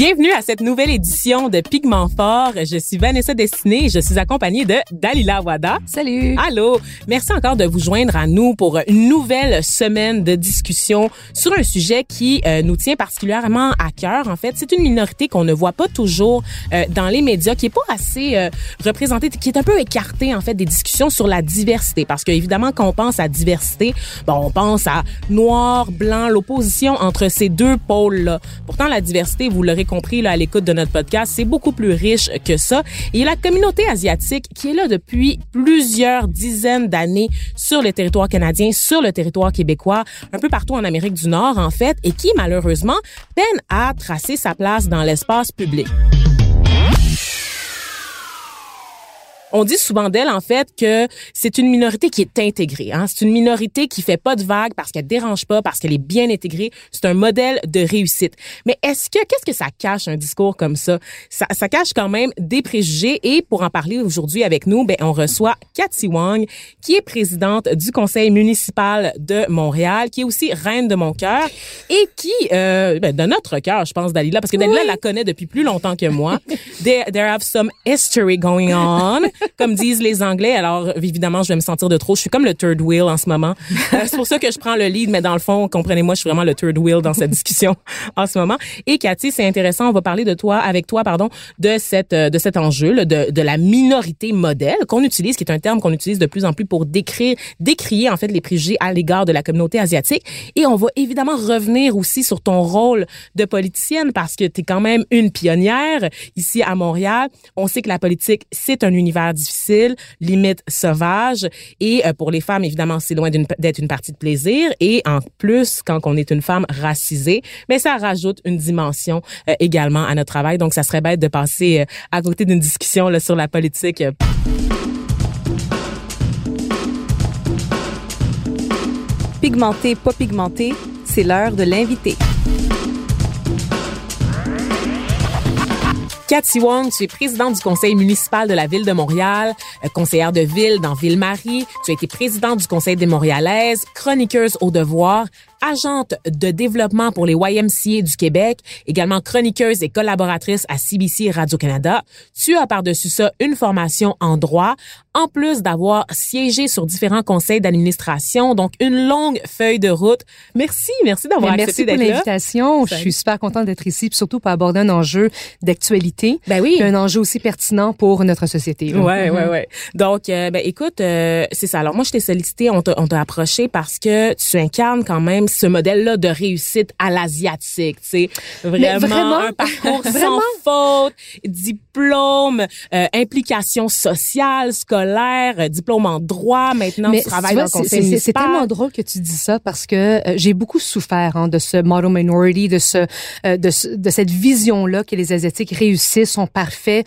Bienvenue à cette nouvelle édition de Pigment Fort. Je suis Vanessa Destinée et je suis accompagnée de Dalila Wada. Salut. Allô. Merci encore de vous joindre à nous pour une nouvelle semaine de discussion sur un sujet qui euh, nous tient particulièrement à cœur. En fait, c'est une minorité qu'on ne voit pas toujours euh, dans les médias, qui est pas assez euh, représentée, qui est un peu écartée en fait des discussions sur la diversité. Parce que évidemment, quand on pense à diversité, bon, on pense à noir, blanc, l'opposition entre ces deux pôles-là. Pourtant, la diversité, vous l'aurez compris là, à l'écoute de notre podcast, c'est beaucoup plus riche que ça. Et la communauté asiatique qui est là depuis plusieurs dizaines d'années sur le territoire canadien, sur le territoire québécois, un peu partout en Amérique du Nord en fait, et qui malheureusement peine à tracer sa place dans l'espace public. On dit souvent d'elle, en fait, que c'est une minorité qui est intégrée. Hein? C'est une minorité qui fait pas de vagues parce qu'elle dérange pas, parce qu'elle est bien intégrée. C'est un modèle de réussite. Mais est-ce que, qu'est-ce que ça cache, un discours comme ça? Ça, ça cache quand même des préjugés. Et pour en parler aujourd'hui avec nous, ben, on reçoit Cathy Wang, qui est présidente du conseil municipal de Montréal, qui est aussi reine de mon cœur et qui, euh, ben, de notre cœur, je pense, Dalila, parce que Dalila Oui. la connaît depuis plus longtemps que moi. there, there have some history going on comme disent les Anglais. Alors, évidemment, je vais me sentir de trop. Je suis comme le third wheel en ce moment. Euh, c'est pour ça que je prends le lead, mais dans le fond, comprenez-moi, je suis vraiment le third wheel dans cette discussion en ce moment. Et Cathy, c'est intéressant. On va parler de toi, avec toi, pardon, de cette, euh, de cet enjeu, de, de la minorité modèle qu'on utilise, qui est un terme qu'on utilise de plus en plus pour décrire, décrier, en fait, les préjugés à l'égard de la communauté asiatique. Et on va évidemment revenir aussi sur ton rôle de politicienne parce que tu es quand même une pionnière ici à Montréal. On sait que la politique, c'est un univers difficile, limite sauvage. Et euh, pour les femmes, évidemment, c'est loin d'être une partie de plaisir. Et en plus, quand on est une femme racisée, mais ça rajoute une dimension euh, également à notre travail. Donc, ça serait bête de passer euh, à côté d'une discussion sur la politique. Pigmenté, pas pigmenté, c'est l'heure de l'invité. Cathy Wong, tu es présidente du conseil municipal de la ville de Montréal, euh, conseillère de ville dans Ville-Marie. Tu as été présidente du conseil des Montréalaises, chroniqueuse au devoir, agente de développement pour les YMCA du Québec, également chroniqueuse et collaboratrice à CBC Radio-Canada. Tu as par-dessus ça une formation en droit, en plus d'avoir siégé sur différents conseils d'administration, donc une longue feuille de route. Merci, merci d'avoir Mais accepté Merci pour d'être là. l'invitation. Je suis super contente d'être ici, puis surtout pour aborder un enjeu d'actualité, Ben oui. un enjeu aussi pertinent pour notre société. là. Ouais, ouais, ouais. Donc, euh, ben écoute, euh, c'est ça. Alors moi, je t'ai sollicité, on t'a approché parce que tu incarnes quand même ce modèle-là de réussite à l'asiatique, tu sais. Vraiment, vraiment, un parcours sans vraiment? faute, diplôme, euh, implication sociale, scolaire, euh, diplôme en droit. Maintenant, Mais tu travailles dans le conseil c'est- tellement drôle que tu dis ça parce que euh, j'ai beaucoup souffert hein, de ce model minority, de ce, de, ce- de cette vision-là que les asiatiques réussissent, sont parfaits.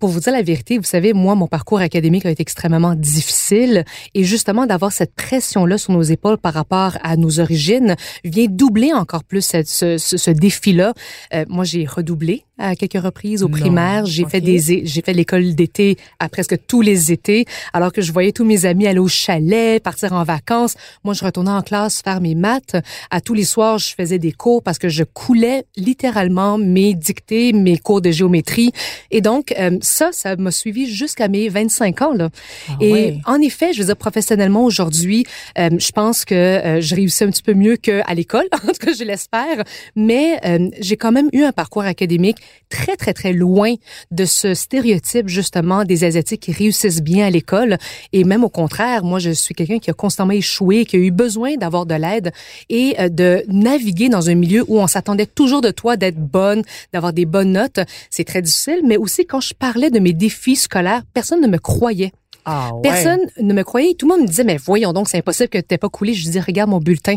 Pour vous dire la vérité, vous savez, moi, mon parcours académique a été extrêmement difficile et justement d'avoir cette pression-là sur nos épaules par rapport à nos d'origine vient doubler encore plus ce, ce, ce défi-là. Euh, moi, j'ai redoublé à quelques reprises au primaire. J'ai Ok. fait des, j'ai fait l'école d'été à presque tous les étés, alors que je voyais tous mes amis aller au chalet, partir en vacances. Moi, je retournais en classe faire mes maths. À tous les soirs, je faisais des cours parce que je coulais littéralement mes dictées, mes cours de géométrie. Et donc, euh, ça, ça m'a suivi jusqu'à mes 25 ans. Là. Ah Et ouais. en effet, je veux dire, professionnellement aujourd'hui, euh, je pense que euh, je réussis un petit peu mieux qu'à l'école, en tout cas, je l'espère. Mais euh, j'ai quand même eu un parcours académique très, très, très loin de ce stéréotype, justement, des Asiatiques qui réussissent bien à l'école. Et même au contraire, moi, je suis quelqu'un qui a constamment échoué, qui a eu besoin d'avoir de l'aide et euh, de naviguer dans un milieu où on s'attendait toujours de toi d'être bonne, d'avoir des bonnes notes. C'est très difficile, mais aussi quand je parlais de mes défis scolaires, personne ne me croyait. Ah ouais. Personne ne me croyait. Tout le monde me disait, mais voyons donc, c'est impossible que tu pas coulé. Je disais, regarde mon bulletin.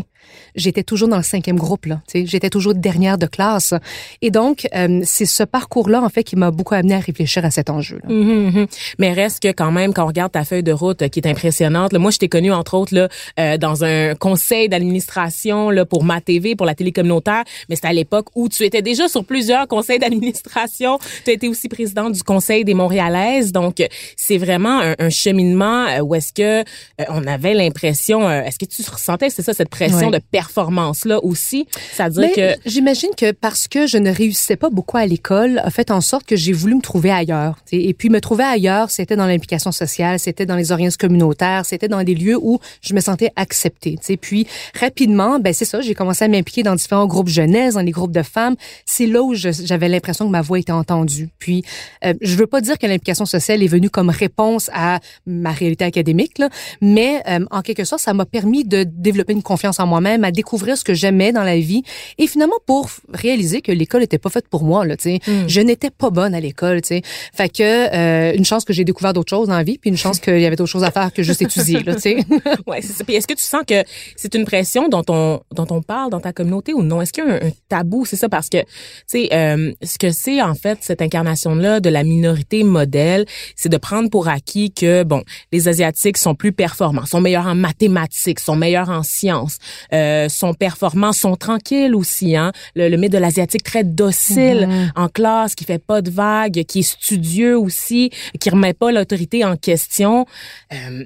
J'étais toujours dans le cinquième groupe, là. J'étais toujours dernière de classe. Et donc, euh, c'est ce parcours-là, en fait, qui m'a beaucoup amené à réfléchir à cet enjeu-là. Mhm, mhm. Mais reste que quand même, quand on regarde ta feuille de route euh, qui est impressionnante, là, moi je t'ai connue entre autres là, euh, dans un conseil d'administration là, pour ma TV, pour la télé communautaire, mais c'était à l'époque où tu étais déjà sur plusieurs conseils d'administration. Tu as été aussi présidente du Conseil des Montréalaises, donc c'est vraiment un, un cheminement euh, où est-ce que euh, on avait l'impression, euh, est-ce que tu ressentais, c'est ça, cette pression de performance là aussi, c'est-à-dire Mais que j'imagine que parce que je ne réussissais pas beaucoup à l'école, a fait en sorte que j'ai voulu me trouver ailleurs. tu sais. Et puis me trouver ailleurs, c'était dans l'implication sociale, c'était dans les organismes communautaires, c'était dans des lieux où je me sentais acceptée. tu sais. Puis rapidement, ben c'est ça, j'ai commencé à m'impliquer dans différents groupes jeunesse, dans les groupes de femmes. C'est là où j'avais l'impression que ma voix était entendue. Puis euh, je veux pas dire que l'implication sociale est venue comme réponse à ma réalité académique, là, mais euh, en quelque sorte, ça m'a permis de développer une confiance en moi-même, à découvrir ce que j'aimais dans la vie, et finalement pour réaliser que l'école était pas faite pour moi. Là, tu sais. Je n'étais pas bonne à l'école. tu sais. Fait que euh, une chance que j'ai découvert d'autres choses dans la vie, puis une chance qu'il y avait d'autres choses à faire que juste étudier. Là, tu sais. Ouais, c'est ça. Puis est-ce que tu sens que c'est une pression dont on dont on parle dans ta communauté ou non? Est-ce qu'il y a un, un tabou? C'est ça parce que tu sais euh, ce que c'est en fait cette incarnation là de la minorité modèle, c'est de prendre pour acquis que bon, les asiatiques sont plus performants, sont meilleurs en mathématiques, sont meilleurs en sciences, euh, sont performants, sont tranquilles aussi hein. Le, le mythe de l'asiatique très docile en classe, qui fait pas de vagues, qui est studieux aussi, qui remet pas l'autorité en question. Euh,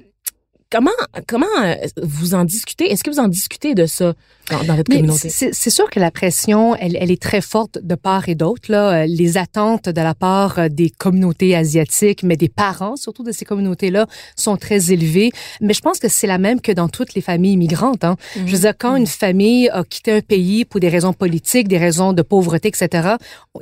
Comment comment euh, vous en discutez? Est-ce que vous en discutez de ça? Dans, dans votre Mais communauté c'est sûr que la pression, elle, elle est très forte de part et d'autre. Là, Euh, les attentes de la part euh, des communautés asiatiques, mais des parents surtout de ces communautés-là, sont très élevées. Mais je pense que c'est la même que dans toutes les familles immigrantes. Hein. Je veux dire, quand une famille a quitté un pays pour des raisons politiques, des raisons de pauvreté, etc.,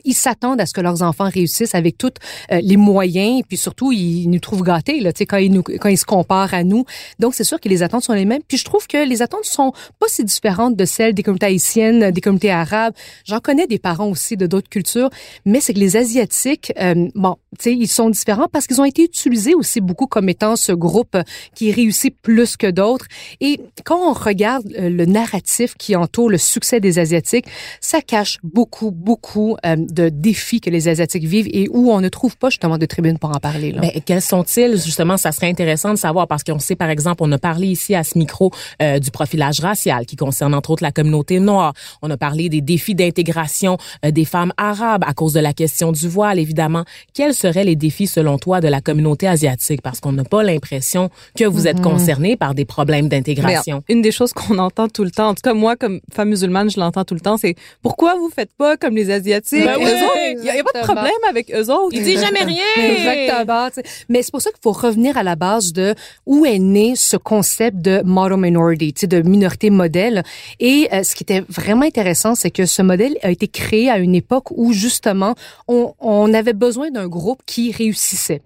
ils s'attendent à ce que leurs enfants réussissent avec tous euh, les moyens, et puis surtout, ils nous trouvent gâtés là, tu sais, quand ils nous, quand ils se comparent à nous. Donc, c'est sûr que les attentes sont les mêmes. Puis je trouve que les attentes sont pas si différentes de celles des communautés haïtiennes, des communautés arabes. J'en connais des parents aussi de d'autres cultures, mais c'est que les asiatiques, euh, bon, tu sais, ils sont différents parce qu'ils ont été utilisés aussi beaucoup comme étant ce groupe qui réussit plus que d'autres. Et quand on regarde euh, le narratif qui entoure le succès des asiatiques, ça cache beaucoup, beaucoup euh, de défis que les asiatiques vivent et où on ne trouve pas justement de tribune pour en parler. Là. Ben, quels sont-ils? Justement Ça serait intéressant de savoir parce qu'on sait par exemple, on a parlé ici à ce micro du profilage racial qui concerne entre autres la communauté noire. On a parlé des défis d'intégration euh, des femmes arabes à cause de la question du voile évidemment. Quels seraient les défis selon toi de la communauté asiatique? Parce qu'on n'a pas l'impression que vous êtes concerné par des problèmes d'intégration. Une des choses qu'on entend tout le temps, en tout cas moi comme femme musulmane, je l'entends tout le temps, c'est pourquoi vous faites pas comme les asiatiques? Ben oui, autres, il y, a pas de problème avec eux autres. Il dit jamais rien. Exactement. Mais c'est pour ça qu'il faut revenir à la base de où est né ce concept de model minority, de minorité modèle. Et euh, ce qui était vraiment intéressant, c'est que ce modèle a été créé à une époque où justement on, on avait besoin d'un groupe qui réussissait,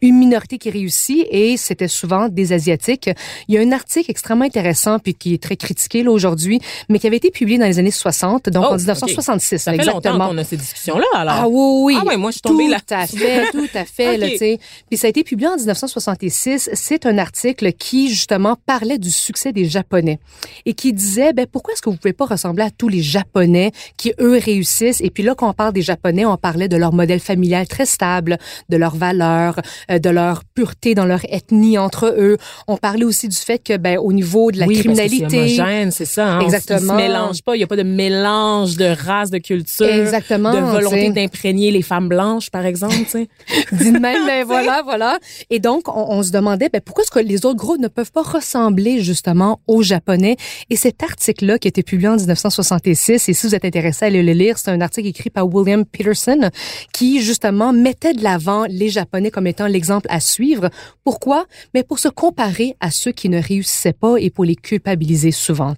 une minorité qui réussit et c'était souvent des asiatiques. Il y a un article extrêmement intéressant puis qui est très critiqué là aujourd'hui, mais qui avait été publié dans les années 60, donc Oh, en 1966 Ça fait exactement. longtemps qu'on a ces discussions-là, alors. Ah oui, oui. Ah ouais, moi, je suis tombée tout là. à fait, tout à fait, là, Ok. tu sais. Puis ça a été publié en 1966. C'est un article qui, justement, parlait du succès des Japonais et qui disait, ben, pourquoi est-ce que vous pouvez pas ressembler à tous les Japonais qui, eux, réussissent? Et puis là, quand on parle des Japonais, on parlait de leur modèle familial très stable, de leurs valeurs, euh, de leur pureté dans leur ethnie entre eux. On parlait aussi du fait que, ben, au niveau de la oui, criminalité. c'est homogène, c'est ça. Hein? Exactement. Ils se mélangent pas. Il y a pas de mélange de race, de culture. Exactement, De volonté d'imprégner les femmes blanches, par exemple, tu sais. de même, ben voilà, voilà. Et donc, on, on se demandait, ben, pourquoi est-ce que les autres groupes ne peuvent pas ressembler justement aux Japonais? Et cet article-là, qui a été publié en 1966, et si vous êtes intéressé à aller le lire, c'est un article écrit par William Peterson, qui justement mettait de l'avant les Japonais comme étant l'exemple à suivre. Pourquoi? Mais pour se comparer à ceux qui ne réussissaient pas et pour les culpabiliser souvent.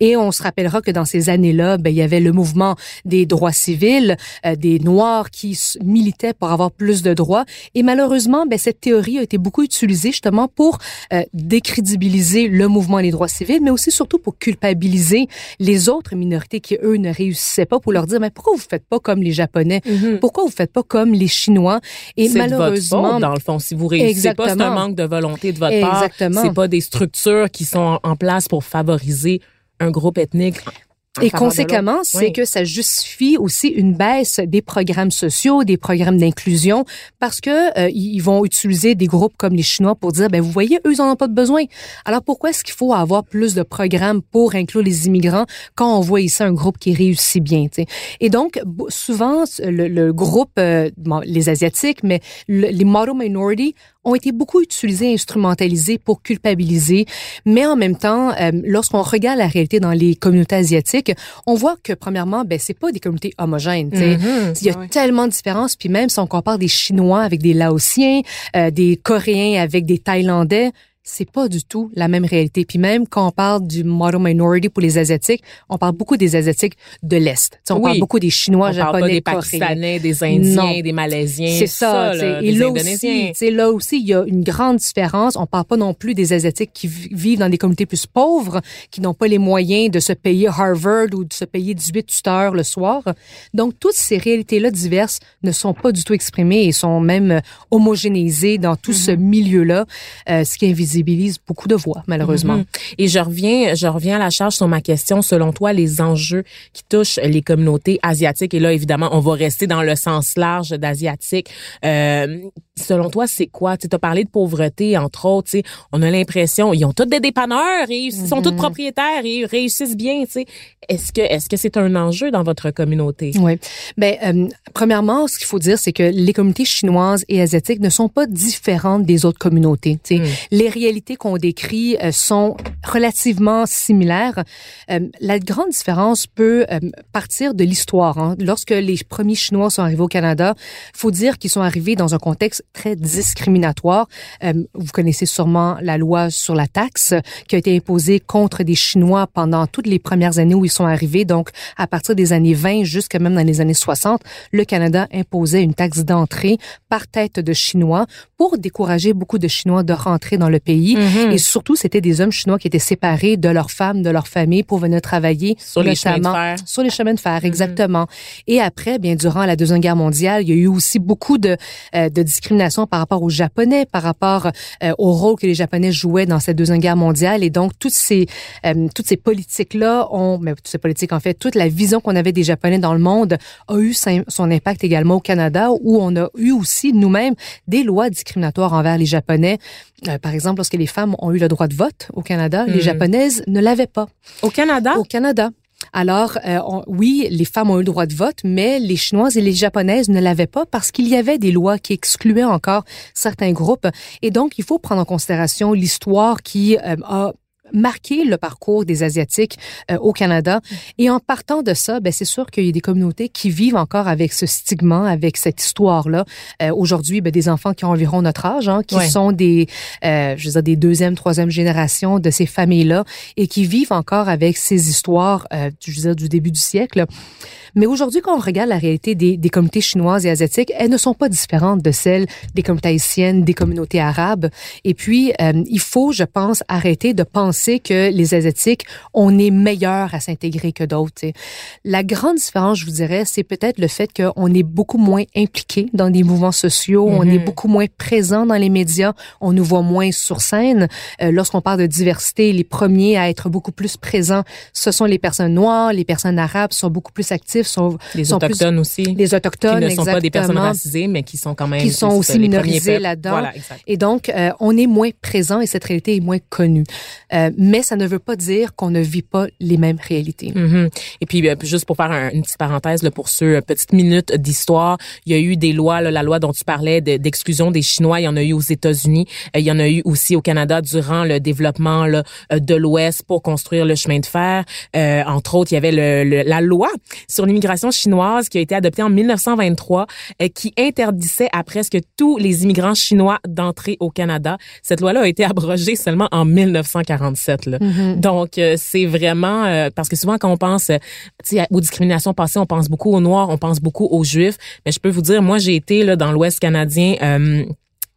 Et on se rappellera que dans ces années-là, ben, il y avait le mouvement des droits civils, euh, des Noirs qui militaient pour avoir plus de droits. Et malheureusement, ben, cette théorie a été beaucoup utilisée justement pour euh, décrédibiliser le mouvement des droits civils, mais aussi surtout pour culpabiliser les autres minorités qui, eux, ne réussissaient pas, pour leur dire, mais pourquoi vous faites pas comme les Japonais? Pourquoi vous faites pas comme les Chinois? Et. C'est de votre malheureusement, faute, dans le fond. Si vous réussissez pas, c'est un manque de volonté de votre part. Exactement. C'est pas des structures qui sont en place pour favoriser un groupe ethnique. Et conséquemment, c'est Oui. que ça justifie aussi une baisse des programmes sociaux, des programmes d'inclusion, parce que euh, ils vont utiliser des groupes comme les Chinois pour dire, ben vous voyez, eux ils en ont pas de besoin. Alors pourquoi est-ce qu'il faut avoir plus de programmes pour inclure les immigrants quand on voit ici un groupe qui réussit bien, tu sais? Et donc souvent le, le groupe, euh, bon, les asiatiques, mais le- les model minority ont été beaucoup utilisés, instrumentalisés pour culpabiliser. Mais en même temps, euh, lorsqu'on regarde la réalité dans les communautés asiatiques, on voit que premièrement, ben c'est pas des communautés homogènes. tu sais. Mhm. Il y a tellement de différences. Puis même si on compare des Chinois avec des Laotiens, euh, des Coréens avec des Thaïlandais, c'est pas du tout la même réalité. Puis même quand on parle du model minority pour les Asiatiques, on parle beaucoup des Asiatiques de l'Est. Tu sais, on Oui. parle beaucoup des Chinois, On parle Japonais, pas des Coréens. Pakistanais, des Indiens, Non. des Malaisiens. C'est ça. sais. là, et des là Indonésiens. aussi, là il y a une grande différence. On parle pas non plus des Asiatiques qui vi- vivent dans des communautés plus pauvres, qui n'ont pas les moyens de se payer Harvard ou de se payer 18 tuteurs le soir. Donc, toutes ces réalités-là diverses ne sont pas du tout exprimées et sont même homogénéisées dans tout ce milieu-là, euh, ce qui invisibilise beaucoup de voix, malheureusement. Mhm. Et je reviens, je reviens à la charge sur ma question. Selon toi, les enjeux qui touchent les communautés asiatiques, et là, évidemment, on va rester dans le sens large d'asiatique. Euh, selon toi, c'est quoi? Tu as parlé de pauvreté, entre autres. tu sais. On a l'impression, ils ont tous des dépanneurs, et ils sont tous propriétaires et ils réussissent bien. tu sais. Est-ce que est-ce que c'est un enjeu dans votre communauté? Oui. Ben, euh, premièrement, ce qu'il faut dire, c'est que les communautés chinoises et asiatiques ne sont pas différentes des autres communautés. Mm. Les réalités qu'on décrit euh, sont relativement similaires. Euh, la grande différence peut partir de l'histoire. Hein. Lorsque les premiers Chinois sont arrivés au Canada, faut dire qu'ils sont arrivés dans un contexte très discriminatoire. Euh, vous connaissez sûrement la loi sur la taxe qui a été imposée contre des Chinois pendant toutes les premières années où ils sont arrivés. Donc, à partir des années 20 jusqu'à même dans les années 60, le Canada imposait une taxe d'entrée par tête de Chinois pour décourager beaucoup de Chinois de rentrer dans le pays. Mhm. Et surtout, c'était des hommes chinois qui étaient séparés de leurs femmes, de leur famille pour venir travailler Sur les chemins de fer. sur les chemins de fer, exactement. Et après, bien durant la deuxième guerre mondiale, il y a eu aussi beaucoup de euh, de discrimination par rapport aux Japonais, par rapport euh, au rôle que les Japonais jouaient dans cette deuxième guerre mondiale. Et donc toutes ces euh, toutes ces politiques là ont, mais toutes ces politiques en fait, toute la vision qu'on avait des Japonais dans le monde a eu son impact également au Canada, où on a eu aussi nous-mêmes des lois discriminatoires envers les Japonais. Euh, par exemple, lorsque les femmes ont eu le droit de vote au Canada, les Mhm. Japonaises ne l'avaient pas Au Canada? au Canada. Alors, euh, oui, les femmes ont eu le droit de vote, mais les Chinoises et les Japonaises ne l'avaient pas parce qu'il y avait des lois qui excluaient encore certains groupes. Et donc, il faut prendre en considération l'histoire qui euh, a marqué le parcours des Asiatiques euh, au Canada. Et en partant de ça, ben, c'est sûr qu'il y a des communautés qui vivent encore avec ce stigma, avec cette histoire-là. Euh, Aujourd'hui, ben, des enfants qui ont environ notre âge, hein, qui Ouais. sont des, euh, je veux dire, des deuxième, troisième génération de ces familles-là et qui vivent encore avec ces histoires, euh, je veux dire, du début du siècle. Mais aujourd'hui, quand on regarde la réalité des, des communautés chinoises et asiatiques, elles ne sont pas différentes de celles des communautés haïtiennes, des communautés arabes. Et puis, euh, il faut, je pense, arrêter de penser que les Asiatiques, on est meilleurs à s'intégrer que d'autres. La grande différence, je vous dirais, c'est peut-être le fait qu'on est beaucoup moins impliqué dans des mouvements sociaux, on est beaucoup moins présent dans les médias, on nous voit moins sur scène. Euh, Lorsqu'on parle de diversité, les premiers à être beaucoup plus présents, ce sont les personnes noires, les personnes arabes sont beaucoup plus actifs, sont Les sont plus- autochtones aussi. les autochtones, qui ne sont pas des personnes racisées, mais qui sont quand même Qui sont aussi peuples. là-dedans. Voilà. Et donc, euh, on est moins présent et cette réalité est moins connue. Euh, mais ça ne veut pas dire qu'on ne vit pas les mêmes réalités. Mhm. Et puis, euh, juste pour faire un- une petite parenthèse là, pour ceux, euh, petite minute d'histoire, il y a eu des lois, là, la loi dont tu parlais de- d'exclusion des Chinois, il y en a eu aux États-Unis, euh, il y en a eu aussi au Canada durant le développement là, de l'Ouest pour construire le chemin de fer. Euh, entre autres, il y avait le, le- la loi sur l'immigration chinoise qui a été adoptée en 1923, euh, qui interdisait à presque tous les immigrants chinois d'entrer au Canada. Cette loi-là a été abrogée seulement en 1947. Là. Donc, euh, c'est vraiment... euh, parce que souvent, quand on pense euh, aux discriminations passées, on pense beaucoup aux Noirs, on pense beaucoup aux Juifs. Mais je peux vous dire, moi, j'ai été là, dans l'Ouest canadien...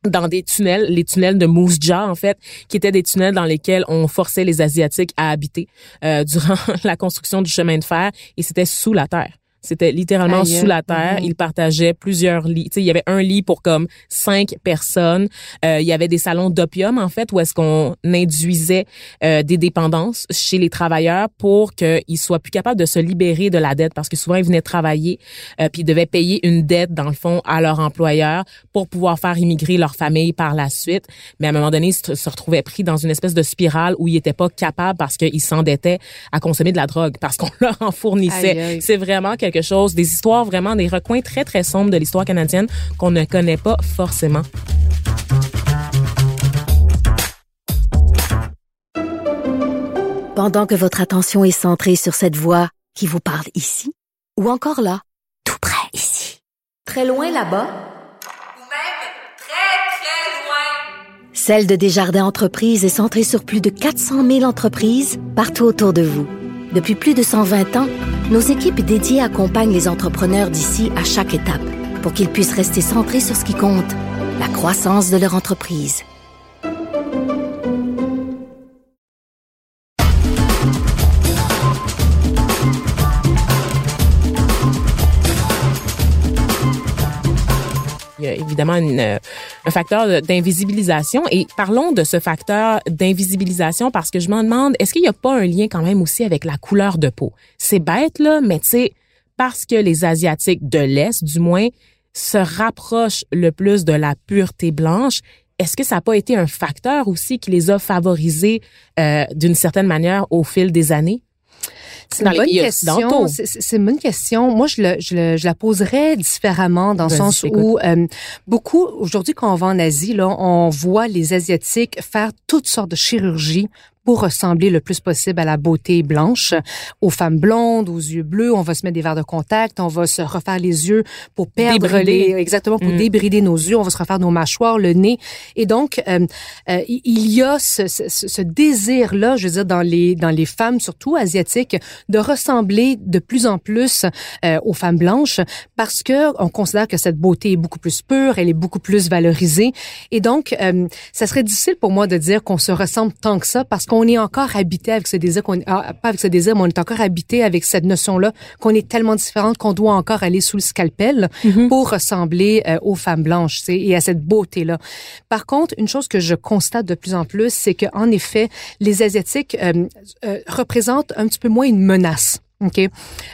dans des tunnels, les tunnels de Moose Jaw en fait, qui étaient des tunnels dans lesquels on forçait les asiatiques à habiter euh, durant la construction du chemin de fer et c'était sous la terre. C'était littéralement sous la terre. Mhm. Ils partageaient plusieurs lits. Tu sais, il y avait un lit pour comme cinq personnes. Euh, il y avait des salons d'opium en fait où est-ce qu'on induisait euh, des dépendances chez les travailleurs pour qu'ils soient plus capables de se libérer de la dette parce que souvent ils venaient travailler euh, puis ils devaient payer une dette dans le fond à leur employeur pour pouvoir faire immigrer leur famille par la suite. Mais à un moment donné, ils se retrouvaient pris dans une espèce de spirale où ils étaient pas capables parce qu'ils s'endettaient à consommer de la drogue parce qu'on leur en fournissait. C'est vraiment quelque des histoires vraiment, des recoins très, très sombres de l'histoire canadienne qu'on ne connaît pas forcément. Pendant que votre attention est centrée sur cette voix qui vous parle ici, ou encore là, tout près ici, très loin là-bas, ou même très, très loin. Celle de Desjardins Entreprises est centrée sur plus de 400 000 entreprises partout autour de vous. Depuis plus de 120 ans, nos équipes dédiées accompagnent les entrepreneurs d'ici à chaque étape pour qu'ils puissent rester centrés sur ce qui compte, la croissance de leur entreprise. Évidemment une, euh, un facteur d'invisibilisation. Et parlons de ce facteur d'invisibilisation parce que je me demande, est-ce qu'il n'y a pas un lien quand même aussi avec la couleur de peau? C'est bête, là, mais tu sais, parce que les Asiatiques de l'Est, du moins, se rapprochent le plus de la pureté blanche, est-ce que ça n'a pas été un facteur aussi qui les a favorisés euh, d'une certaine manière au fil des années? C'est une bonne question. C'est- une bonne question. Moi, je, le, je, le- je la poserais différemment dans le sens où euh, beaucoup, aujourd'hui, quand on va en Asie, là, on voit les Asiatiques faire toutes sortes de chirurgies pour ressembler le plus possible à la beauté blanche, aux femmes blondes, aux yeux bleus. On va se mettre des verres de contact, on va se refaire les yeux pour perdre Débrider. les, exactement pour Mm. débrider nos yeux. On va se refaire nos mâchoires, le nez. Et donc, euh, euh, il y a ce, ce, ce désir-là, je veux dire, dans les dans les femmes, surtout asiatiques, de ressembler de plus en plus euh, aux femmes blanches parce que on considère que cette beauté est beaucoup plus pure, elle est beaucoup plus valorisée. Et donc, ça serait difficile pour moi de dire qu'on se ressemble tant que ça parce qu'on est encore habité avec ce désir, qu'on, ah, pas avec ce désir, mais on est encore habité avec cette notion-là qu'on est tellement différente qu'on doit encore aller sous le scalpel pour ressembler euh, aux femmes blanches et à cette beauté-là. Par contre, une chose que je constate de plus en plus, c'est que en effet, les asiatiques euh, euh, représentent un petit peu moins une menace. OK,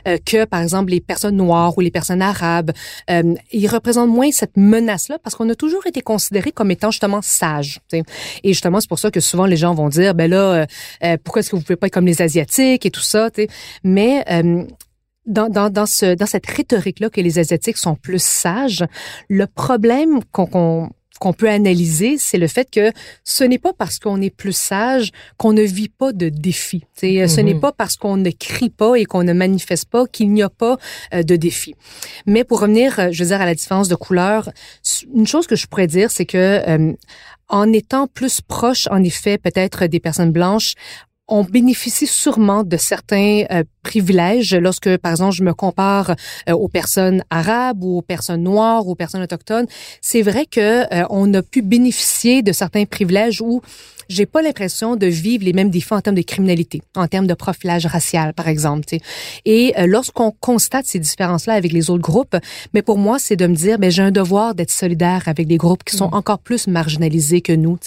Euh, que par exemple les personnes noires ou les personnes arabes, euh, ils représentent moins cette menace-là parce qu'on a toujours été considérés comme étant justement sages. Et justement, c'est pour ça que souvent les gens vont dire, ben là, euh, euh, pourquoi est-ce que vous pouvez pas être comme les asiatiques et tout ça. Mais euh, dans, dans, dans, ce, dans cette rhétorique-là que les Asiatiques sont plus sages, le problème qu'on qu'on qu'on peut analyser, c'est le fait que ce n'est pas parce qu'on est plus sage qu'on ne vit pas de défis. Sais, Ce Mhm. n'est pas parce qu'on ne crie pas et qu'on ne manifeste pas qu'il n'y a pas euh, de défis. Mais pour revenir, euh, je veux dire, à la différence de couleur, une chose que je pourrais dire, c'est que euh, en étant plus proche, en effet, peut-être des personnes blanches, on bénéficie sûrement de certains euh, privilèges lorsque, par exemple, je me compare euh, aux personnes arabes ou aux personnes noires ou aux personnes autochtones. C'est vrai que euh, on a pu bénéficier de certains privilèges où j'ai pas l'impression de vivre les mêmes défis en termes de criminalité, en termes de profilage racial, par exemple. Et euh, lorsqu'on constate ces différences-là avec les autres groupes, mais pour moi, c'est de me dire, ben j'ai un devoir d'être solidaire avec des groupes qui sont encore plus marginalisés que nous.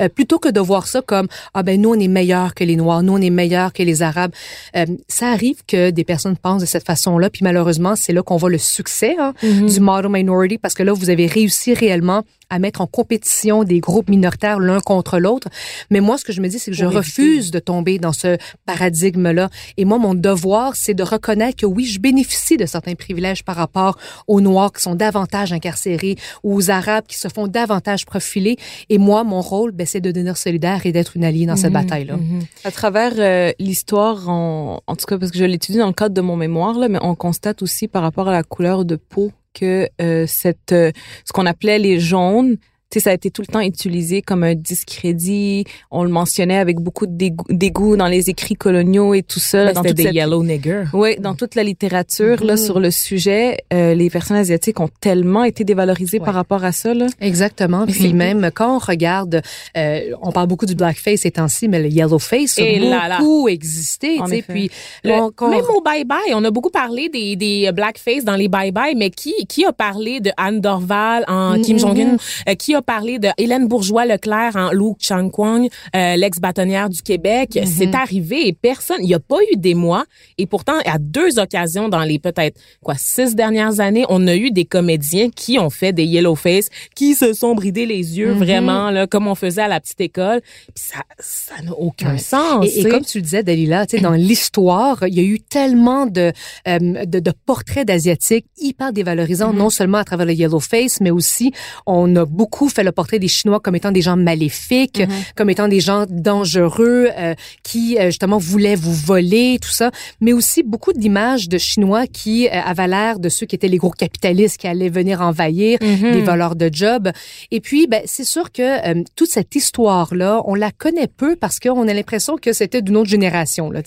Euh, plutôt que de voir ça comme ah ben nous on est meilleurs que les noirs, nous on est meilleurs que les arabes. Euh, ça arrive que des personnes pensent de cette façon-là, puis malheureusement c'est là qu'on voit le succès hein, du model minority parce que là vous avez réussi réellement à mettre en compétition des groupes minoritaires l'un contre l'autre. Mais moi, ce que je me dis, c'est que je refuse de tomber dans ce paradigme-là. Et moi, mon devoir, c'est de reconnaître que oui, je bénéficie de certains privilèges par rapport aux Noirs qui sont davantage incarcérés ou aux Arabes qui se font davantage profiler. Et moi, mon rôle, ben, c'est de devenir solidaire et d'être une alliée dans cette bataille-là. À travers euh, l'histoire, en, en tout cas parce que je l'étudie dans le cadre de mon mémoire, là, mais on constate aussi par rapport à la couleur de peau que euh, cette, euh, ce qu'on appelait les jaunes, sais, ça a été tout le temps utilisé comme un discrédit. On le mentionnait avec beaucoup de dégoût, dans les écrits coloniaux et tout ça. Ben, C'était des cette- yellow niggers. Oui, dans toute la littérature là sur le sujet, euh, les personnes asiatiques ont tellement été dévalorisées par rapport à ça là. Exactement. Puis même quand on regarde, euh, on parle beaucoup du blackface ces temps-ci, mais le yellowface a Et là là. beaucoup existé. En tu sais. effet. Puis Le- on- même au Bye Bye, on a beaucoup parlé des, des blackface dans les Bye Bye, mais qui qui a parlé de Anne Dorval en Kim Jong-un, Euh, qui a parlé de Hélène Bourgeois-Leclerc en Lou Chang-Kwang, euh, l'ex-bâtonnière du Québec. C'est arrivé et personne, il n'y a pas eu des mois et pourtant à deux occasions dans les peut-être quoi six dernières années, on a eu des comédiens qui ont fait des yellowface, qui se sont bridés les yeux vraiment là comme on faisait à la petite école. Puis ça ça n'a aucun Ouais. sens. Et, comme tu le disais, Dalila, tu sais, dans l'histoire, il y a eu tellement de, euh, de, de portraits d'Asiatiques hyper dévalorisants, Mm-hmm. non seulement à travers le yellow face, mais aussi on a beaucoup fait le portrait des Chinois comme étant des gens maléfiques, Mm-hmm. comme étant des gens dangereux, euh, qui euh, justement voulaient vous voler, tout ça, mais aussi beaucoup d'images de Chinois qui euh, avaient l'air de ceux qui étaient les gros capitalistes qui allaient venir envahir, Mm-hmm. des voleurs de jobs. Et puis, ben, c'est sûr que euh, toute cette histoire-là, on la connaît peu parce qu'on a l'impression que c'était d'une autre génération. Là.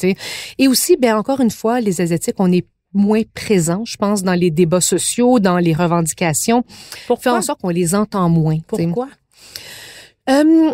Et aussi, ben, encore une fois, les Asiatiques, on est moins présents, je pense, dans les débats sociaux, dans les revendications, fait Pourquoi? en sorte qu'on les entend moins. Pourquoi? Euh,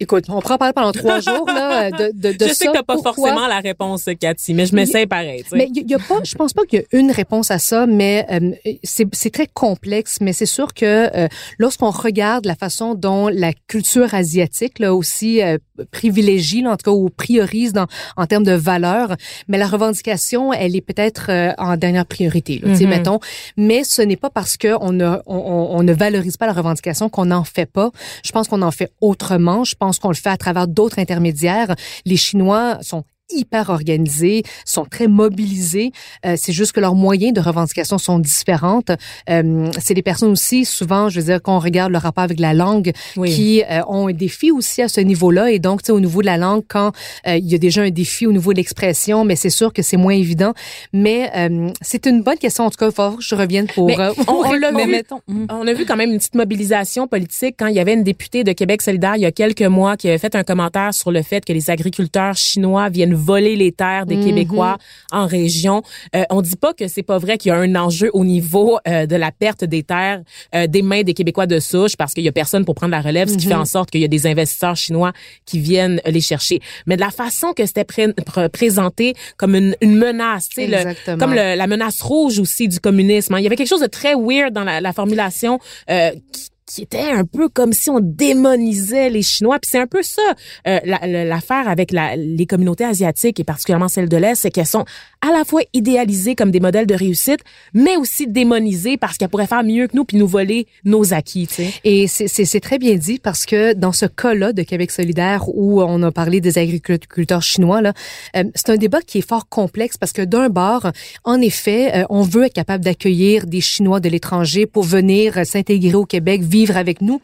écoute, on pourra en parler pendant trois jours là, de, de, de je sais ça. que t'as pas Pourquoi? forcément la réponse, Cathy, mais je m'essaie pareil. tu sais. Mais il y, a pas, je pense pas qu'il y a une réponse à ça, mais euh, c'est très complexe. Mais c'est sûr que euh, lorsqu'on regarde la façon dont la culture asiatique là aussi euh, privilégie, là, en tout cas ou priorise dans en termes de valeurs, mais la revendication, elle est peut-être euh, en dernière priorité, là, tu sais, Mhm. mettons. Mais ce n'est pas parce que on, ne- on, on- on ne valorise pas la revendication qu'on n'en fait pas. Je pense qu'on en fait autrement. Je pense qu'on le fait à travers d'autres intermédiaires. Les Chinois sont hyper organisés, sont très mobilisés. Euh, c'est juste que leurs moyens de revendication sont différentes. Euh, c'est des personnes aussi, souvent, je veux dire, quand on regarde le rapport avec la langue, Oui. qui euh, ont un défi aussi à ce niveau-là. Et donc, au niveau de la langue, quand euh, il y a déjà un défi au niveau de l'expression, mais c'est sûr que c'est moins évident. Mais euh, c'est une bonne question. En tout cas, il faut que je revienne pour... Mais euh, on- on l'a vu. mettons. On a vu quand même une petite mobilisation politique quand il y avait une députée de Québec solidaire il y a quelques mois qui avait fait un commentaire sur le fait que les agriculteurs chinois viennent voler les terres des Québécois en région. Euh, on dit pas que c'est pas vrai qu'il y a un enjeu au niveau euh, de la perte des terres euh, des mains des Québécois de souche parce qu'il y a personne pour prendre la relève, ce qui fait en sorte qu'il y a des investisseurs chinois qui viennent les chercher. Mais de la façon que c'était pré- pr- présenté comme une, une menace, tu sais, le- comme le- la menace rouge aussi du communisme. hein. Il y avait quelque chose de très weird dans la, la formulation euh, qui, qui était un peu comme si on démonisait les Chinois. Puis c'est un peu ça euh, la- la- l'affaire avec les communautés asiatiques et particulièrement celles de l'Est, c'est qu'elles sont à la fois idéalisées comme des modèles de réussite, mais aussi démonisées parce qu'elles pourraient faire mieux que nous puis nous voler nos acquis. Tu sais. Et c'est- très bien dit parce que dans ce cas-là de Québec solidaire où on a parlé des agriculteurs chinois, là, euh, c'est un débat qui est fort complexe parce que d'un bord, en effet, euh, on veut être capable d'accueillir des Chinois de l'étranger pour venir s'intégrer au Québec, vivre avec nous.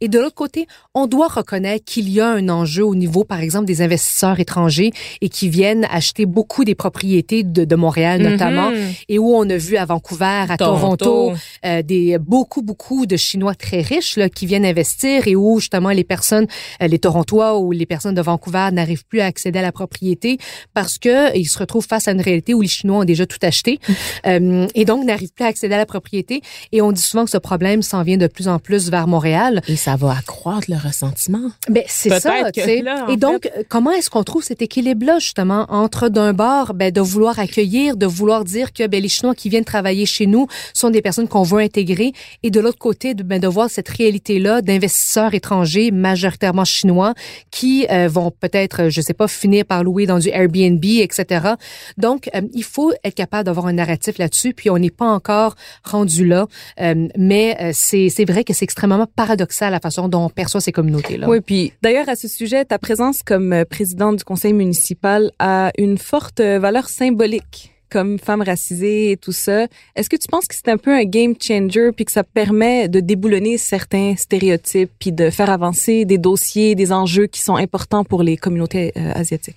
Et de l'autre côté, on doit reconnaître qu'il y a un enjeu au niveau, par exemple, des investisseurs étrangers et qui viennent acheter beaucoup des propriétés de, de Montréal notamment, et où on a vu à Vancouver, à Toronto, Toronto. euh, des beaucoup beaucoup de Chinois très riches là, qui viennent investir et où justement les personnes, euh, les Torontois ou les personnes de Vancouver n'arrivent plus à accéder à la propriété parce que ils se retrouvent face à une réalité où les Chinois ont déjà tout acheté euh, et donc n'arrivent plus à accéder à la propriété. Et on dit souvent que ce problème s'en vient de plus en plus vers Montréal. Et ça va accroître le ressentiment. Ben c'est ça, que tu sais. là, Et donc, comment est-ce qu'on trouve cet équilibre-là justement entre d'un bord, ben de vouloir accueillir, de vouloir dire que ben les Chinois qui viennent travailler chez nous sont des personnes qu'on veut intégrer, et de l'autre côté, de, ben, de voir cette réalité-là d'investisseurs étrangers majoritairement chinois qui euh, vont peut-être, je sais pas, finir par louer dans du Airbnb, etc. Donc, euh, il faut être capable d'avoir un narratif là-dessus. Puis on n'est pas encore rendu là, Euh, mais euh, c'est c'est vrai que c'est extrêmement paradoxal la façon dont on perçoit ces communautés-là. Oui, puis d'ailleurs à ce sujet, ta présence comme euh, présidente du conseil municipal a une forte euh, valeur symbolique comme femme racisée et tout ça. Est-ce que tu penses que c'est un peu un game changer puis que ça permet de déboulonner certains stéréotypes puis de faire avancer des dossiers, des enjeux qui sont importants pour les communautés euh, asiatiques?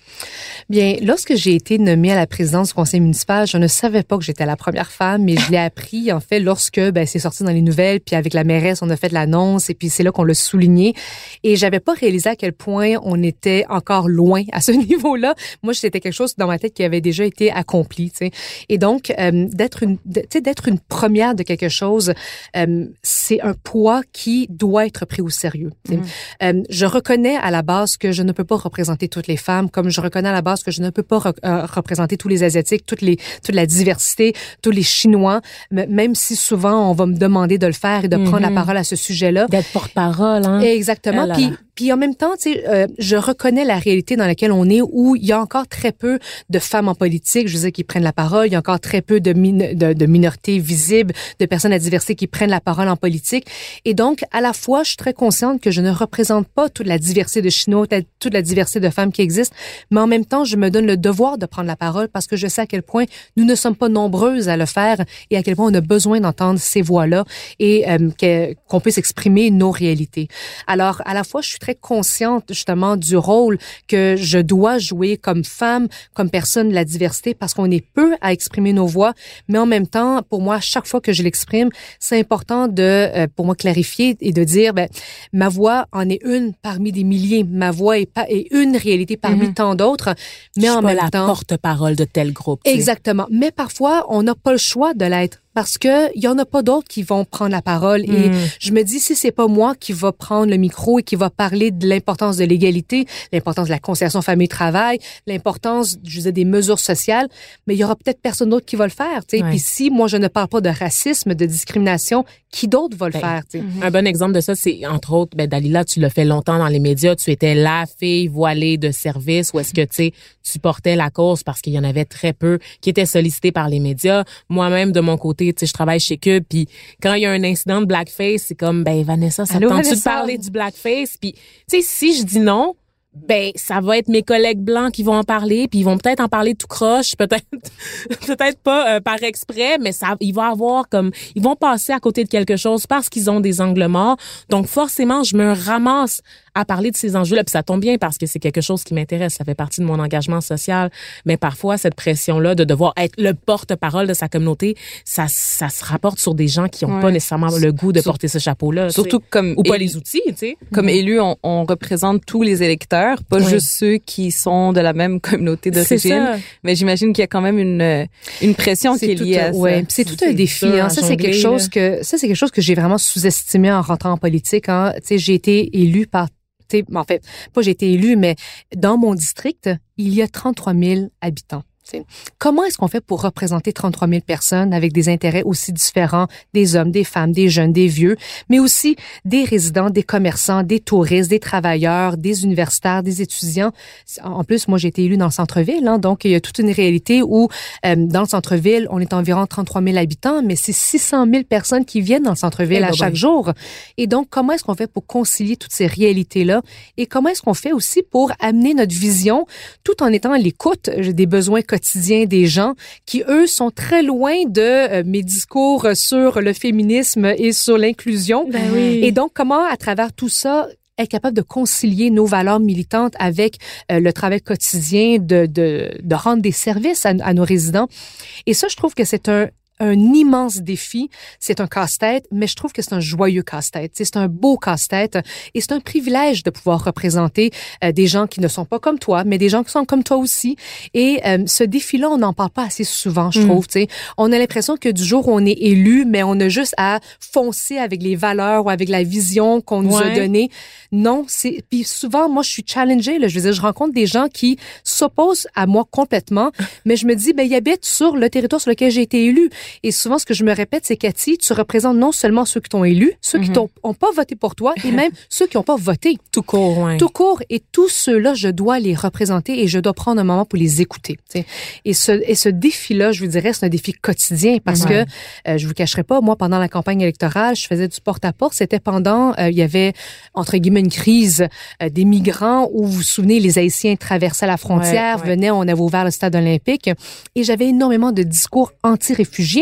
Bien, lorsque j'ai été nommée à la présidence du conseil municipal, je ne savais pas que j'étais la première femme, mais je l'ai appris en fait lorsque ben, c'est sorti dans les nouvelles, puis avec la mairesse, on a fait l'annonce et puis c'est là qu'on l'a souligné. Et j'avais pas réalisé à quel point on était encore loin à ce niveau-là. Moi, c'était quelque chose dans ma tête qui avait déjà été accompli. Sais. Et donc, euh, d'être une, de- tu sais, d'être une première de quelque chose, euh, c'est un poids qui doit être pris au sérieux. sais. Euh, je reconnais à la base que je ne peux pas représenter toutes les femmes, comme je reconnais à la base que je ne peux pas re- représenter tous les asiatiques, toutes les toute la diversité, tous les chinois, même si souvent on va me demander de le faire et de prendre la parole à ce sujet-là. D'être porte-parole, hein? Exactement. Ah là Puis, là. puis en même temps, tu sais, euh, je reconnais la réalité dans laquelle on est, où il y a encore très peu de femmes en politique, je veux dire, qui prennent la parole. Il y a encore très peu de, min- de, de minorités visibles, de personnes à diversité qui prennent la parole en politique. Et donc, à la fois, je suis très consciente que je ne représente pas toute la diversité de Chinois, toute- la diversité de femmes qui existent, mais en même temps, je me donne le devoir de prendre la parole parce que je sais à quel point nous ne sommes pas nombreuses à le faire et à quel point on a besoin d'entendre ces voix-là et euh, qu'on puisse exprimer nos réalités. Alors, à la fois, je suis très consciente justement du rôle que je dois jouer comme femme, comme personne de la diversité, parce qu'on est peu à exprimer nos voix, mais en même temps, pour moi, chaque fois que je l'exprime, c'est important de, euh, pour moi, clarifier et de dire, ben, ma voix en est une parmi des milliers. Ma voix est, pas, est une réalité parmi tant d'autres, mais Je suis en pas même la temps, porte-parole de tel groupe. tu sais. Exactement. Mais parfois, on n'a pas le choix de l'être parce que il y en a pas d'autres qui vont prendre la parole et Mm. je me dis si c'est pas moi qui va prendre le micro et qui va parler de l'importance de l'égalité, l'importance de la conciliation famille travail, l'importance je disais des mesures sociales, mais il y aura peut-être personne d'autre qui va le faire, tu sais. Ouais. Puis si moi je ne parle pas de racisme, de discrimination, qui d'autre va le Ben, faire, tu sais? Un bon exemple de ça, c'est entre autres, ben Dalila, tu l'as fait longtemps dans les médias. Tu étais la fille voilée de service, où est-ce que tu sais, tu portais la cause parce qu'il y en avait très peu qui étaient sollicités par les médias. Moi-même de mon côté, tu sais, je travaille chez Cube, puis quand il y a un incident de blackface, c'est comme ben Vanessa, ça te Allô, tente-tu de parler du blackface? Puis tu sais, si je dis non. Ben, ça va être mes collègues blancs qui vont en parler, puis ils vont peut-être en parler tout croche, peut-être, peut-être pas euh, par exprès, mais ça, il va avoir comme, ils vont passer à côté de quelque chose parce qu'ils ont des angles morts. Donc forcément, je me ramasse à parler de ces enjeux-là, puis ça tombe bien parce que c'est quelque chose qui m'intéresse, ça fait partie de mon engagement social. Mais parfois, cette pression-là de devoir être le porte-parole de sa communauté, ça, ça se rapporte sur des gens qui ont Ouais. pas nécessairement le goût de Sur- porter ce chapeau-là. Surtout comme ou pas élu- les outils, tu sais. comme élu, on, on représente tous les électeurs, pas Ouais. juste ceux qui sont de la même communauté d'origine. ça. Mais j'imagine qu'il y a quand même une euh, une pression qui est tout liée à ça. ouais, puis c'est tout un C'est défi. dur Hein. Ça c'est quelque chose que ça c'est quelque chose que j'ai vraiment sous-estimé en rentrant en politique. Hein. Tu sais, j'ai été élue par en fait, pas j'ai été élue, mais dans mon district, il y a 33 000 habitants. Comment est-ce qu'on fait pour représenter 33 000 personnes avec des intérêts aussi différents, des hommes, des femmes, des jeunes, des vieux, mais aussi des résidents, des commerçants, des touristes, des travailleurs, des universitaires, des étudiants? En plus, moi, j'ai été élue dans le centre-ville, hein, donc il y a toute une réalité où euh, dans le centre-ville, on est environ 33 000 habitants, mais c'est 600 000 personnes qui viennent dans le centre-ville Eh à ben chaque ben. jour. Et donc, comment est-ce qu'on fait pour concilier toutes ces réalités-là? Et comment est-ce qu'on fait aussi pour amener notre vision tout en étant à l'écoute des besoins quotidien des gens qui, eux, sont très loin de euh, mes discours sur le féminisme et sur l'inclusion. Et donc, comment, à travers tout ça, être capable de concilier nos valeurs militantes avec euh, le travail quotidien de, de, de rendre des services à, à nos résidents? Et ça, je trouve que c'est un, un immense défi. C'est un casse-tête, mais je trouve que c'est un joyeux casse-tête. C'est un beau casse-tête et c'est un privilège de pouvoir représenter euh, des gens qui ne sont pas comme toi, mais des gens qui sont comme toi aussi. Et euh, ce défi-là, on n'en parle pas assez souvent, je Mm. trouve. sais. On a l'impression que du jour où on est élu, mais on a juste à foncer avec les valeurs ou avec la vision qu'on nous a donnée. Non, c'est puis souvent moi je suis challengée là, je veux dire je rencontre des gens qui s'opposent à moi complètement, mais je me dis ben ils habitent sur le territoire sur lequel j'ai été élu et souvent ce que je me répète c'est Cathy, tu représentes non seulement ceux qui t'ont élu, ceux qui t'ont ont pas voté pour toi et même ceux qui ont pas voté. Tout court, ouais. Tout court et tous ceux-là, je dois les représenter et je dois prendre un moment pour les écouter. Et ce et ce défi-là, je vous dirais, c'est un défi quotidien parce que euh, je vous cacherai pas, moi pendant la campagne électorale, je faisais du porte-à-porte. C'était pendant euh, il y avait entre guillemets une crise euh, des migrants où vous vous souvenez les Haïtiens traversaient la frontière, Ouais, ouais. venaient, on avait ouvert le stade olympique et j'avais énormément de discours anti-réfugiés.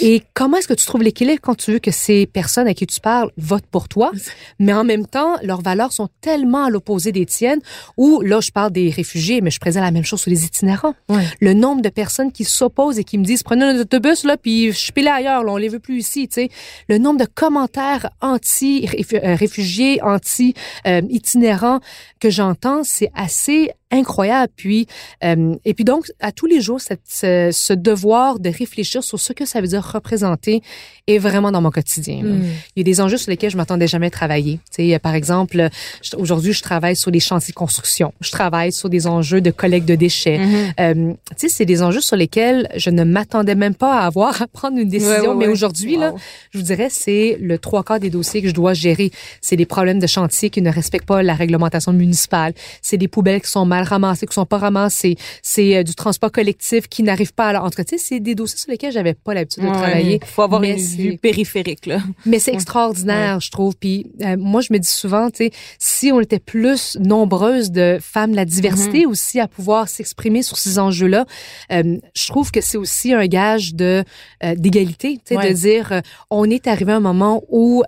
Et comment est-ce que tu trouves l'équilibre quand tu veux que ces personnes à qui tu parles votent pour toi, mais en même temps, leurs valeurs sont tellement à l'opposé des tiennes, où là, je parle des réfugiés, mais je présente la même chose sur les itinérants. Ouais. Le nombre de personnes qui s'opposent et qui me disent, prenez un autobus, là, puis je suis ailleurs, là, on les veut plus ici, tu sais. Le nombre de commentaires anti-réfugiés, anti-itinérants que j'entends, c'est assez incroyable. Puis, euh, et puis donc, à tous les jours, cette, ce, ce devoir de réfléchir sur ce que ça veut dire représenter est vraiment dans mon quotidien. là. Mm. Il y a des enjeux sur lesquels je m'attendais jamais à travailler. Tu sais, par exemple, aujourd'hui, je travaille sur les chantiers de construction. Je travaille sur des enjeux de collecte de déchets. Euh, tu sais, c'est des enjeux sur lesquels je ne m'attendais même pas à avoir à prendre une décision. Ouais, ouais, Mais ouais. aujourd'hui, là, je vous dirais, c'est le trois quarts des dossiers que je dois gérer. C'est des problèmes de chantier qui ne respectent pas la réglementation municipale. C'est des poubelles qui sont mal ramassées, qui sont pas ramassées. C'est euh, du transport collectif qui n'arrive pas à... En tout cas, c'est des dossiers sur lesquels j'avais pas l'habitude de Ouais, travailler. faut avoir mais une vue périphérique là. mais c'est extraordinaire, je trouve. Puis euh, moi, je me dis souvent, tu sais, si on était plus nombreuses de femmes, la diversité aussi à pouvoir s'exprimer sur ces enjeux-là, euh, je trouve que c'est aussi un gage de euh, d'égalité, tu sais, Ouais. de dire, on est arrivé à un moment où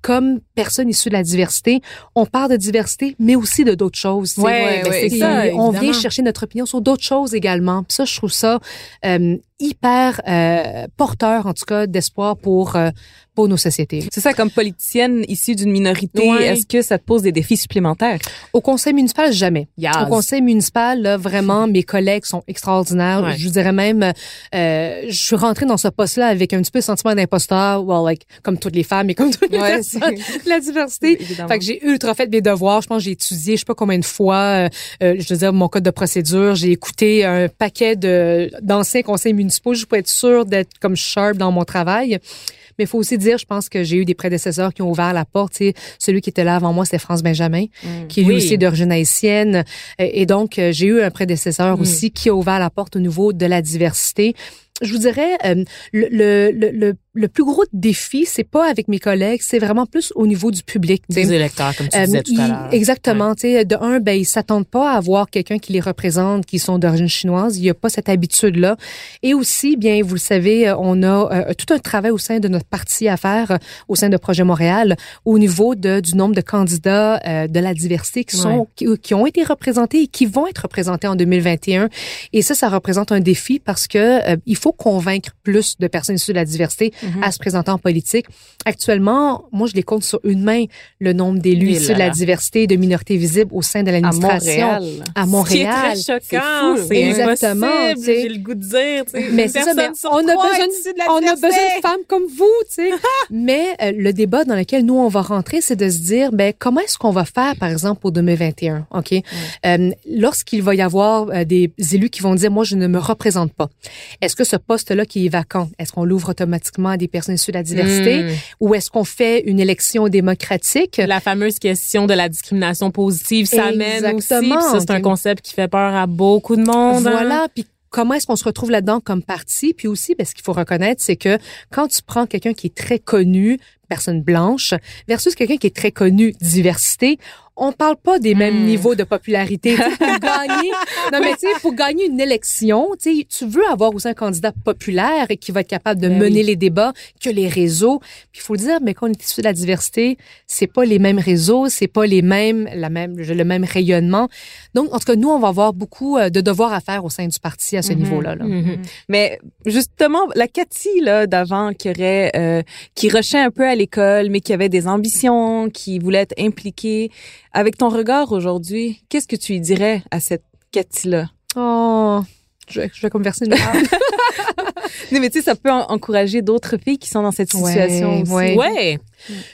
comme personne issue de la diversité, on parle de diversité, mais aussi de d'autres choses. sais. Ouais, ben c'est ça, on vient chercher notre opinion sur d'autres choses également. Puis ça, je trouve ça euh, hyper euh, porteur, en tout cas, d'espoir pour euh, pour nos sociétés. C'est ça comme politicienne issue d'une minorité, est-ce que ça te pose des défis supplémentaires? Au conseil municipal, jamais. Yes. Au conseil municipal, là, vraiment, mes collègues sont extraordinaires. Je vous dirais même, euh, je suis rentrée dans ce poste-là avec un petit peu le sentiment d'imposteur, well, like, comme toutes les femmes et comme toutes les Ouais, personnes, la diversité. Fait que j'ai ultra fait mes devoirs. Je pense que j'ai étudié, je sais pas combien de fois, euh, je veux dire, mon code de procédure. J'ai écouté un paquet de d'anciens conseils municipaux juste pour être sûre d'être comme sharp dans mon travail. Mais il faut aussi dire, je pense que j'ai eu des prédécesseurs qui ont ouvert la porte. Tu sais, celui qui était là avant moi, c'était France Benjamin, qui lui Oui. aussi est d'origine haïtienne. Et, donc, euh, j'ai eu un prédécesseur Mm. aussi qui a ouvert la porte au niveau de la diversité. Je vous dirais, euh, le, le, le, le, le plus gros défi, c'est pas avec mes collègues, c'est vraiment plus au niveau du public. tu sais. Des électeurs, comme tu Euh, disais tout à l'heure. Exactement. Tu sais, de un, ben ils s'attendent pas à avoir quelqu'un qui les représente, qui sont d'origine chinoise. Il y a pas cette habitude-là. Et aussi, bien, vous le savez, euh, on a euh, tout un travail au sein de notre parti à faire, euh, au sein de Projet Montréal, au niveau de, du nombre de candidats de la diversité qui sont qui, qui ont été représentés et qui vont être représentés en 2021. Et ça, ça représente un défi parce que il faut convaincre plus de personnes issues de la diversité Mm-hmm. à se présenter en politique. Actuellement, moi, je les compte sur une main le nombre d'élus issus de la diversité et de minorités visibles au sein de à l'administration. Montréal. À Montréal. qui est très choquant, C'est fou, c'est exactement, impossible. J'ai le goût de dire. Mais c'est ça, mais on a besoin, de la on a besoin de femmes comme vous, tu sais. mais euh, le débat dans lequel nous on va rentrer, c'est de se dire, ben comment est-ce qu'on va faire, par exemple, pour 2021, ok? Euh, Lorsqu'il va y avoir euh, des élus qui vont dire, moi je ne me représente pas. Est-ce que ce poste-là qui est vacant, est-ce qu'on l'ouvre automatiquement? Des personnes issues de la diversité, Mm. ou est-ce qu'on fait une élection démocratique? La fameuse question de la discrimination positive, ça mène aussi. Puis ça, c'est un concept qui fait peur à beaucoup de monde. hein. Voilà, puis comment est-ce qu'on se retrouve là-dedans comme parti? Puis aussi, ben, ce qu'il faut reconnaître, c'est que quand tu prends quelqu'un qui est très connu, personne blanche versus quelqu'un qui est très connu, diversité, on parle pas des mêmes Hmm. niveaux de popularité. Pour gagner, non mais tu sais, pour gagner une élection, tu sais, tu veux avoir aussi un candidat populaire et qui va être capable de Ben mener oui. les débats que les réseaux. Puis il faut le dire, mais quand on est issu de la diversité, c'est pas les mêmes réseaux, c'est pas les mêmes, la même, le même rayonnement. Donc en tout cas, nous, on va avoir beaucoup euh, de devoirs à faire au sein du parti à ce Mhm. niveau-là. là. Mhm. Mais justement, la Cathy là d'avant qui aurait euh, qui rushait un peu à l'école, mais qui avait des ambitions, qui voulait être impliquée. Avec ton regard aujourd'hui, qu'est-ce que tu lui dirais à cette Cathy là Oh, je, vais- je vais comme verser une. Non, mais tu sais, ça peut en- encourager d'autres filles qui sont dans cette situation Ouais, aussi. ouais. Ouais.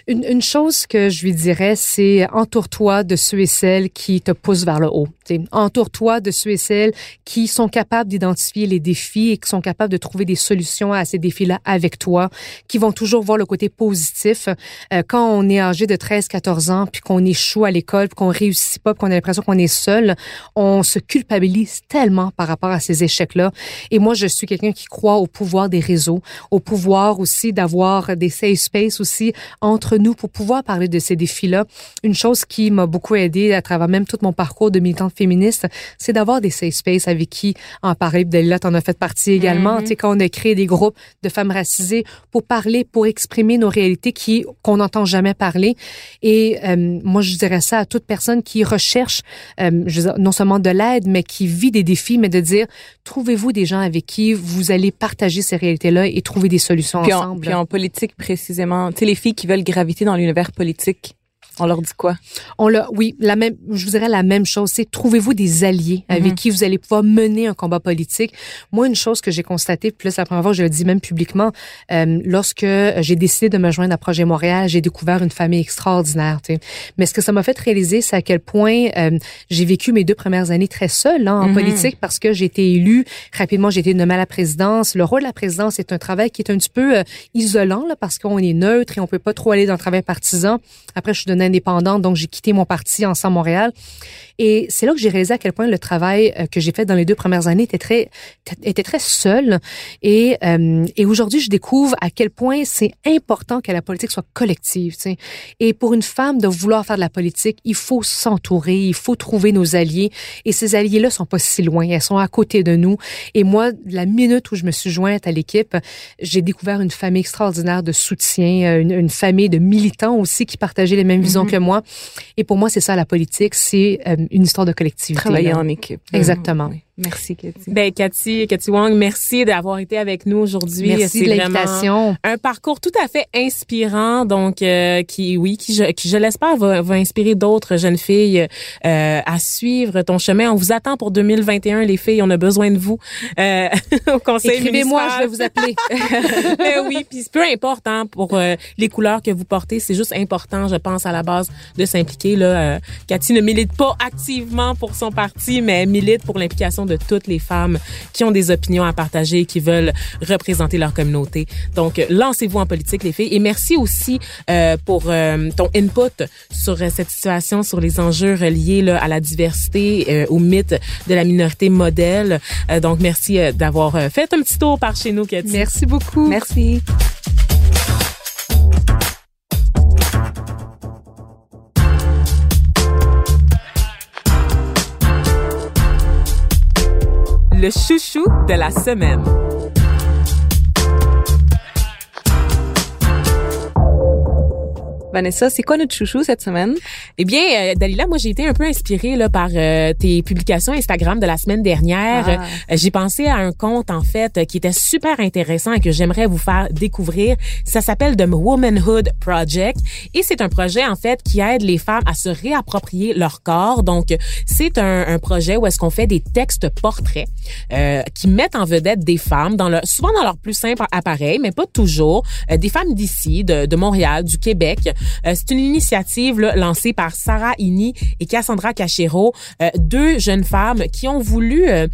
Une, une chose que je lui dirais, c'est entoure-toi de ceux et celles qui te poussent vers le haut. Entoure-toi de ceux et celles qui sont capables d'identifier les défis et qui sont capables de trouver des solutions à ces défis-là avec toi, qui vont toujours voir le côté positif. Euh, quand on est âgé de 13, 14 ans, puis qu'on échoue à l'école, puis qu'on réussit pas, qu'on a l'impression qu'on est seul, on se culpabilise tellement par rapport à ces échecs-là. Et moi, je suis quelqu'un qui croit au pouvoir des réseaux, au pouvoir aussi d'avoir des safe space aussi entre nous pour pouvoir parler de ces défis-là. Une chose qui m'a beaucoup aidé à travers même tout mon parcours de militante féministe, c'est d'avoir des safe space avec qui en parler. Puis Dalila, t'en as fait partie également. Tu sais, quand on a créé des groupes de femmes racisées pour parler, pour exprimer nos réalités qui qu'on n'entend jamais parler. Et euh, moi, je dirais ça à toute personne qui recherche euh, je dire, non seulement de l'aide, mais qui vit des défis, mais de dire trouvez-vous des gens avec qui vous allez partager ces réalités-là et trouver des solutions Puis en, ensemble. puis en politique précisément, tu sais, les filles qui veulent graviter dans l'univers politique, on leur dit quoi? On l'a, oui, la même, je vous dirais la même chose. C'est trouvez-vous des alliés avec Mhm. qui vous allez pouvoir mener un combat politique. Moi, une chose que j'ai constatée, c'est la première fois je le dis même publiquement, euh, lorsque j'ai décidé de me joindre à Projet Montréal, j'ai découvert une famille extraordinaire. Tu sais. Mais ce que ça m'a fait réaliser, c'est à quel point euh, j'ai vécu mes deux premières années très seule hein, en Mhm. politique parce que j'ai été élue rapidement, j'ai été nommée à la présidence. Le rôle de la présidence est un travail qui est un petit peu euh, isolant là, parce qu'on est neutre et on peut pas trop aller dans le travail partisan. Après, je suis indépendante, donc j'ai quitté mon parti Ensemble Montréal. Et c'est là que j'ai réalisé à quel point le travail euh, que j'ai fait dans les deux premières années était très était très seul. Et, euh, aujourd'hui, je découvre à quel point c'est important que la politique soit collective. Et pour une femme de vouloir faire de la politique, il faut s'entourer, il faut trouver nos alliés. Et ces alliés-là sont pas si loin, elles sont à côté de nous. Et moi, la minute où je me suis jointe à l'équipe, j'ai découvert une famille extraordinaire de soutien, euh, une, une famille de militants aussi qui partageaient les mêmes visions que moi. Et pour moi, c'est ça la politique, c'est euh, une histoire de collectivité. Travailler là. en équipe. Exactement. Oui. Merci, Cathy. Ben, Cathy, Cathy Wong, merci d'avoir été avec nous aujourd'hui. Merci de l'invitation. un parcours tout à fait inspirant, donc euh, qui, oui, qui je, qui je l'espère va, va inspirer d'autres jeunes filles euh, à suivre ton chemin. On vous attend pour 2021, les filles. On a besoin de vous euh, au conseil Écrivez-moi, je vais vous appeler. Ben oui, puis peu importe hein, pour euh, les couleurs que vous portez, c'est juste important, je pense, à la base de s'impliquer. Là, euh, Cathy ne milite pas activement pour son parti, mais elle milite pour l'implication de toutes les femmes qui ont des opinions à partager, qui veulent représenter leur communauté. Donc, lancez-vous en politique, les filles. Et merci aussi euh, pour euh, ton input sur euh, cette situation, sur les enjeux reliés là, à la diversité, euh, au mythe de la minorité modèle. Euh, donc, merci euh, d'avoir euh, fait un petit tour par chez nous, Cathy. Merci beaucoup. Merci. Le chouchou de la semaine. Vanessa, c'est quoi notre chouchou cette semaine? Eh bien, euh, Dalila, moi j'ai été un peu inspirée là par euh, tes publications Instagram de la semaine dernière. Ah. Euh, j'ai pensé à un compte en fait euh, qui était super intéressant et que j'aimerais vous faire découvrir. Ça s'appelle The Womanhood Project et c'est un projet en fait qui aide les femmes à se réapproprier leur corps. Donc, c'est un, un projet où est-ce qu'on fait des textes portraits euh, qui mettent en vedette des femmes dans leur, souvent dans leur plus simple appareil, mais pas toujours. Euh, des femmes d'ici, de, de Montréal, du Québec, c'est une initiative là, lancée par Sarah Ini et Cassandra Cachero, euh, deux jeunes femmes qui ont voulu euh,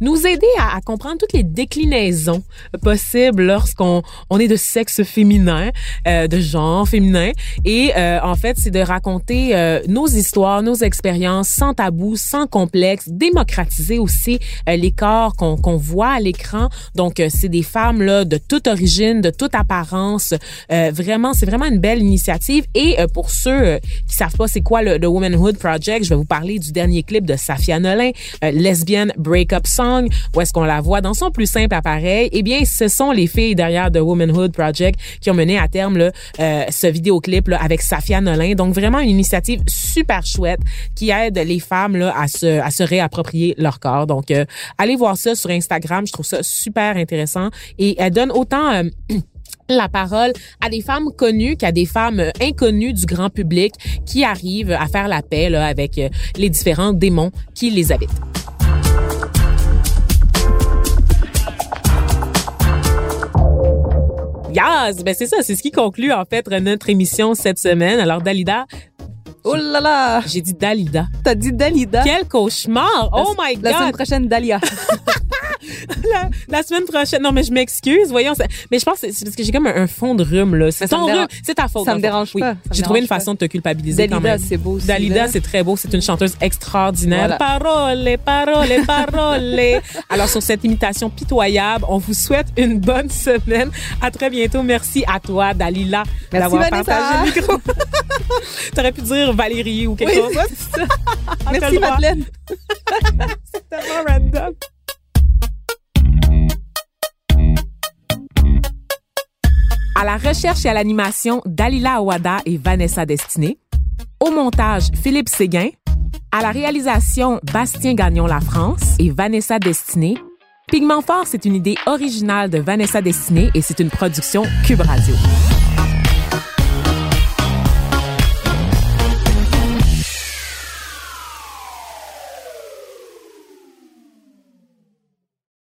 nous aider à, à comprendre toutes les déclinaisons possibles lorsqu'on on est de sexe féminin, euh, de genre féminin. Et euh, en fait, c'est de raconter euh, nos histoires, nos expériences sans tabou, sans complexe, démocratiser aussi euh, les corps qu'on qu'on voit à l'écran. Donc, euh, c'est des femmes là de toute origine, de toute apparence. Euh, vraiment, c'est vraiment une belle initiative. Et euh, pour ceux euh, qui savent pas c'est quoi le, le Womanhood Project, je vais vous parler du dernier clip de Safia Nolin, euh, lesbienne breakup song, où est-ce qu'on la voit dans son plus simple appareil. Eh bien, ce sont les filles derrière The Womanhood Project qui ont mené à terme là, euh, ce vidéoclip là, avec Safia Nolin. Donc vraiment une initiative super chouette qui aide les femmes là, à se à se réapproprier leur corps. Donc allez voir ça sur Instagram, je trouve ça super intéressant et elle donne autant euh, la parole à des femmes connues qu'à des femmes inconnues du grand public qui arrivent à faire la paix là, avec euh, les différents démons qui les habitent. Yes, ben c'est ça, c'est ce qui conclut en fait notre émission cette semaine. Alors Dalida, Oh là là! j'ai dit Dalida. T'as dit Dalida? Quel cauchemar! Oh my La semaine god! prochaine, Dalia. La, la semaine prochaine. Non, mais je m'excuse, voyons. ça- Mais je pense que c'est parce que j'ai comme un, un fond de rhume, là. C'est ton rhume. C'est ta faute. ça me dérange Oui. pas, J'ai trouvé une façon de te culpabiliser quand Dalida, même. c'est beau Dalida, c'est très beau. C'est une chanteuse extraordinaire. Voilà. Parole, parole, parole. Alors, sur cette imitation pitoyable, on vous souhaite une bonne semaine. À très bientôt. Merci à toi, Dalila, d'avoir partagé le micro. T'aurais pu dire Valérie ou quelque Oui, chose. ça. Merci. Madeleine. C'est tellement random. À la recherche et à l'animation, Dalila Awada et Vanessa Destiné. Au montage, Philippe Séguin. À la réalisation, Bastien Gagnon La France et Vanessa Destiné. Pigment Fort, c'est une idée originale de Vanessa Destiné et c'est une production Cube Radio.